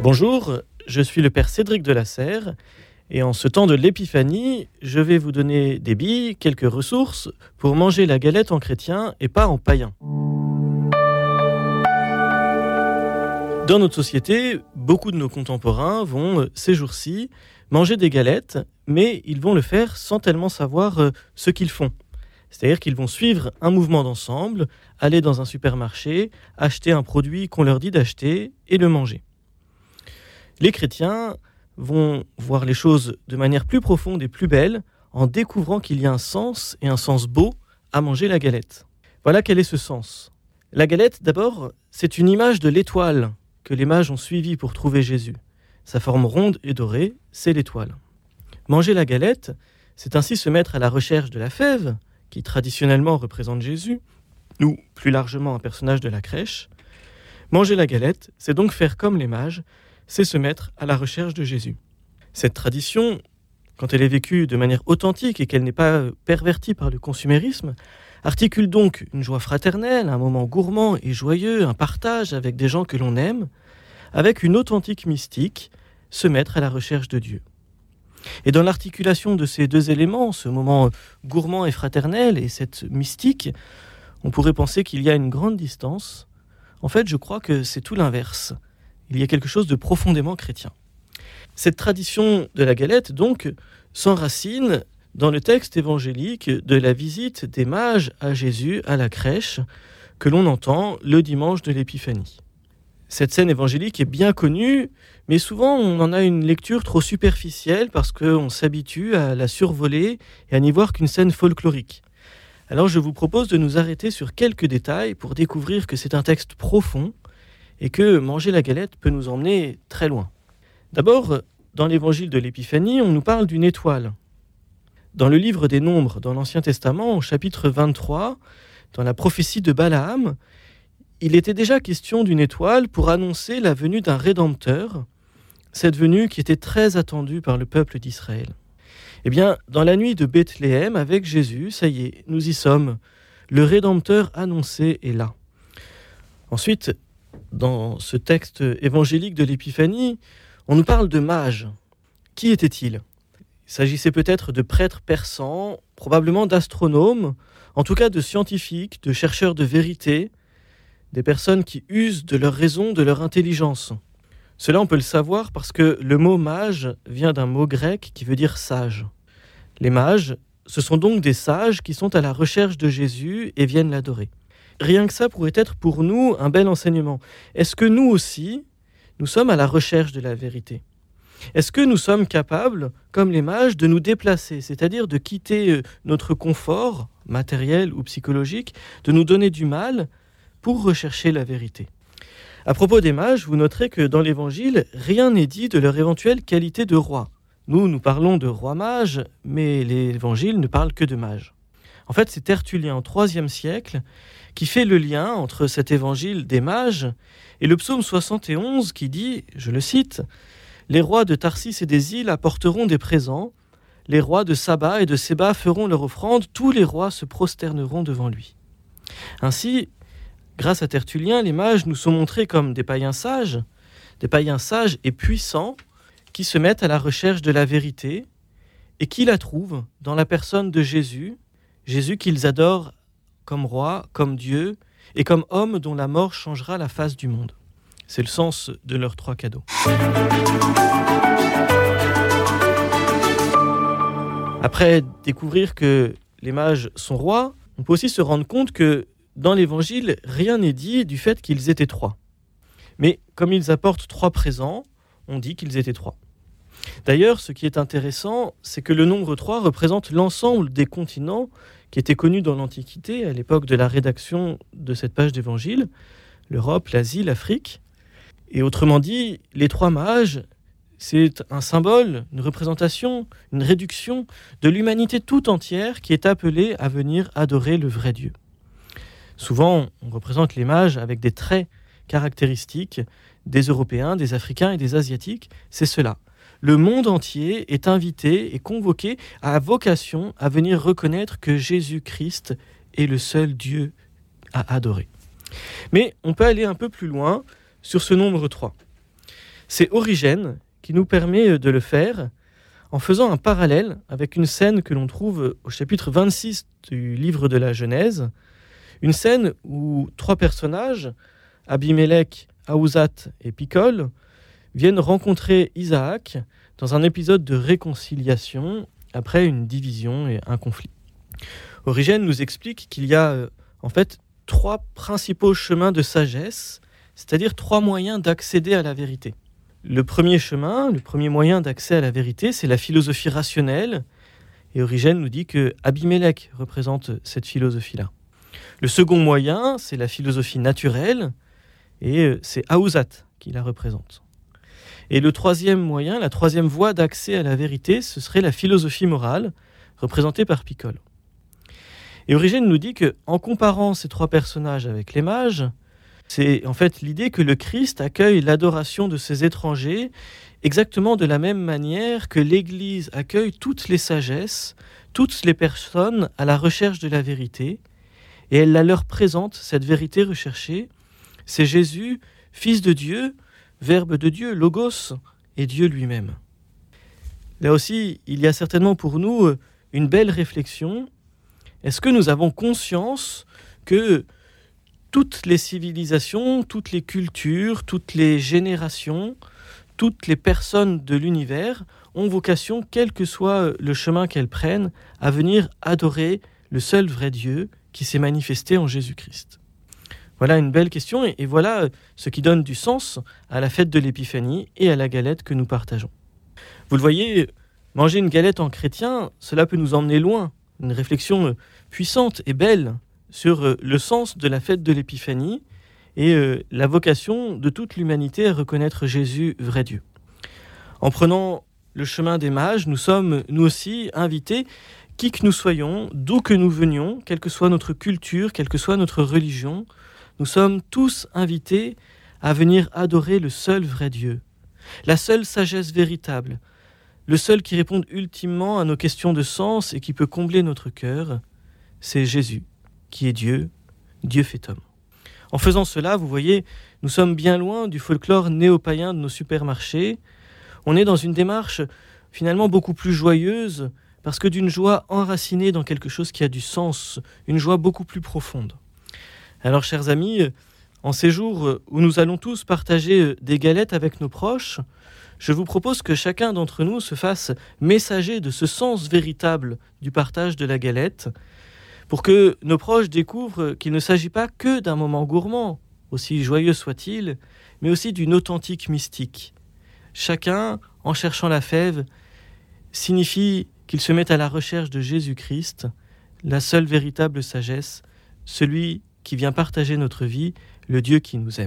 Bonjour, je suis le père Cédric de la Serre et en ce temps de l'épiphanie, je vais vous donner des billes, quelques ressources pour manger la galette en chrétien et pas en païen. Dans notre société, beaucoup de nos contemporains vont, ces jours-ci, manger des galettes, mais ils vont le faire sans tellement savoir euh, ce qu'ils font. C'est-à-dire qu'ils vont suivre un mouvement d'ensemble, aller dans un supermarché, acheter un produit qu'on leur dit d'acheter et le manger. Les chrétiens vont voir les choses de manière plus profonde et plus belle en découvrant qu'il y a un sens et un sens beau à manger la galette. Voilà quel est ce sens. La galette, d'abord, c'est une image de l'étoile que les mages ont suivie pour trouver Jésus. Sa forme ronde et dorée, c'est l'étoile. Manger la galette, c'est ainsi se mettre à la recherche de la fève, qui traditionnellement représente Jésus, ou plus largement un personnage de la crèche. Manger la galette, c'est donc faire comme les mages, c'est se mettre à la recherche de Jésus. Cette tradition, quand elle est vécue de manière authentique et qu'elle n'est pas pervertie par le consumérisme, articule donc une joie fraternelle, un moment gourmand et joyeux, un partage avec des gens que l'on aime, avec une authentique mystique, se mettre à la recherche de Dieu. Et dans l'articulation de ces deux éléments, ce moment gourmand et fraternel et cette mystique, on pourrait penser qu'il y a une grande distance. En fait, je crois que c'est tout l'inverse. Il y a quelque chose de profondément chrétien. Cette tradition de la galette, donc, s'enracine dans le texte évangélique de la visite des mages à Jésus à la crèche, que l'on entend le dimanche de l'Épiphanie. Cette scène évangélique est bien connue, mais souvent on en a une lecture trop superficielle parce qu'on s'habitue à la survoler et à n'y voir qu'une scène folklorique. Alors je vous propose de nous arrêter sur quelques détails pour découvrir que c'est un texte profond et que manger la galette peut nous emmener très loin. D'abord, dans l'évangile de l'Épiphanie, on nous parle d'une étoile. Dans le livre des Nombres, dans l'Ancien Testament, au chapitre 23, dans la prophétie de Balaam, il était déjà question d'une étoile pour annoncer la venue d'un Rédempteur, cette venue qui était très attendue par le peuple d'Israël. Eh bien, dans la nuit de Bethléem, avec Jésus, ça y est, nous y sommes. Le Rédempteur annoncé est là. Ensuite, dans ce texte évangélique de l'Épiphanie, on nous parle de mages. Qui étaient-ils Il s'agissait peut-être de prêtres persans, probablement d'astronomes, en tout cas de scientifiques, de chercheurs de vérité, des personnes qui usent de leur raison, de leur intelligence. Cela, on peut le savoir parce que le mot mage vient d'un mot grec qui veut dire sage. Les mages, ce sont donc des sages qui sont à la recherche de Jésus et viennent l'adorer. Rien que ça pourrait être pour nous un bel enseignement. Est-ce que nous aussi, nous sommes à la recherche de la vérité? Est-ce que nous sommes capables, comme les mages, de nous déplacer, c'est-à-dire de quitter euh, notre confort matériel ou psychologique, de nous donner du mal pour rechercher la vérité? À propos des mages, vous noterez que dans l'Évangile, rien n'est dit de leur éventuelle qualité de roi. Nous, nous parlons de roi mage, mais l'Évangile ne parle que de mages. En fait, c'est Tertullien au IIIe siècle qui fait le lien entre cet évangile des mages et le psaume 71 qui dit, je le cite, Les rois de Tarsis et des îles apporteront des présents, les rois de Saba et de Séba feront leur offrande, tous les rois se prosterneront devant lui. Ainsi, Grâce à Tertullien, les mages nous sont montrés comme des païens sages, des païens sages et puissants qui se mettent à la recherche de la vérité et qui la trouvent dans la personne de Jésus, Jésus qu'ils adorent comme roi, comme Dieu et comme homme dont la mort changera la face du monde. C'est le sens de leurs trois cadeaux. Après découvrir que les mages sont rois, on peut aussi se rendre compte que dans l'Évangile, rien n'est dit du fait qu'ils étaient trois. Mais comme ils apportent trois présents, on dit qu'ils étaient trois. D'ailleurs, ce qui est intéressant, c'est que le nombre 3 représente l'ensemble des continents qui étaient connus dans l'Antiquité, à l'époque de la rédaction de cette page d'Évangile, l'Europe, l'Asie, l'Afrique. Et autrement dit, les trois mages, c'est un symbole, une représentation, une réduction de l'humanité tout entière qui est appelée à venir adorer le vrai Dieu. Souvent, on représente les mages avec des traits caractéristiques des Européens, des Africains et des Asiatiques. C'est cela. Le monde entier est invité et convoqué à vocation à venir reconnaître que Jésus-Christ est le seul Dieu à adorer. Mais on peut aller un peu plus loin sur ce nombre 3. C'est Origène qui nous permet de le faire en faisant un parallèle avec une scène que l'on trouve au chapitre 26 du livre de la Genèse, une scène où trois personnages, Abimelech, Aouzat et Picol, viennent rencontrer Isaac dans un épisode de réconciliation après une division et un conflit. Origène nous explique qu'il y a euh, en fait trois principaux chemins de sagesse, c'est-à-dire trois moyens d'accéder à la vérité. Le premier chemin, le premier moyen d'accès à la vérité, c'est la philosophie rationnelle. Et Origène nous dit que Abimelech représente cette philosophie-là. Le second moyen, c'est la philosophie naturelle, et euh, c'est Aouzat qui la représente. Et le troisième moyen, la troisième voie d'accès à la vérité, ce serait la philosophie morale, représentée par Picole. Et Origène nous dit que, en comparant ces trois personnages avec les mages, c'est en fait l'idée que le Christ accueille l'adoration de ses étrangers exactement de la même manière que l'Église accueille toutes les sagesses, toutes les personnes à la recherche de la vérité, et elle la leur présente, cette vérité recherchée. C'est Jésus, Fils de Dieu, Verbe de Dieu, Logos, et Dieu lui-même. Là aussi, il y a certainement pour nous une belle réflexion. Est-ce que nous avons conscience que toutes les civilisations, toutes les cultures, toutes les générations, toutes les personnes de l'univers ont vocation, quel que soit le chemin qu'elles prennent, à venir adorer le seul vrai Dieu qui s'est manifesté en Jésus-Christ? Voilà une belle question et, voilà ce qui donne du sens à la fête de l'Épiphanie et à la galette que nous partageons. Vous le voyez, manger une galette en chrétien, cela peut nous emmener loin, une réflexion puissante et belle sur euh, le sens de la fête de l'Épiphanie et euh, la vocation de toute l'humanité à reconnaître Jésus vrai Dieu. En prenant le chemin des mages, nous sommes nous aussi invités, qui que nous soyons, d'où que nous venions, quelle que soit notre culture, quelle que soit notre religion, nous sommes tous invités à venir adorer le seul vrai Dieu, la seule sagesse véritable, le seul qui répond ultimement à nos questions de sens et qui peut combler notre cœur, c'est Jésus qui est Dieu, Dieu fait homme. En faisant cela, vous voyez, nous sommes bien loin du folklore néo-païen de nos supermarchés. On est dans une démarche finalement beaucoup plus joyeuse, parce que d'une joie enracinée dans quelque chose qui a du sens, une joie beaucoup plus profonde. Alors, chers amis, en ces jours où nous allons tous partager des galettes avec nos proches, je vous propose que chacun d'entre nous se fasse messager de ce sens véritable du partage de la galette, pour que nos proches découvrent qu'il ne s'agit pas que d'un moment gourmand, aussi joyeux soit-il, mais aussi d'une authentique mystique. Chacun, en cherchant la fève, signifie qu'il se met à la recherche de Jésus-Christ, la seule véritable sagesse, celui qui vient partager notre vie, le Dieu qui nous aime.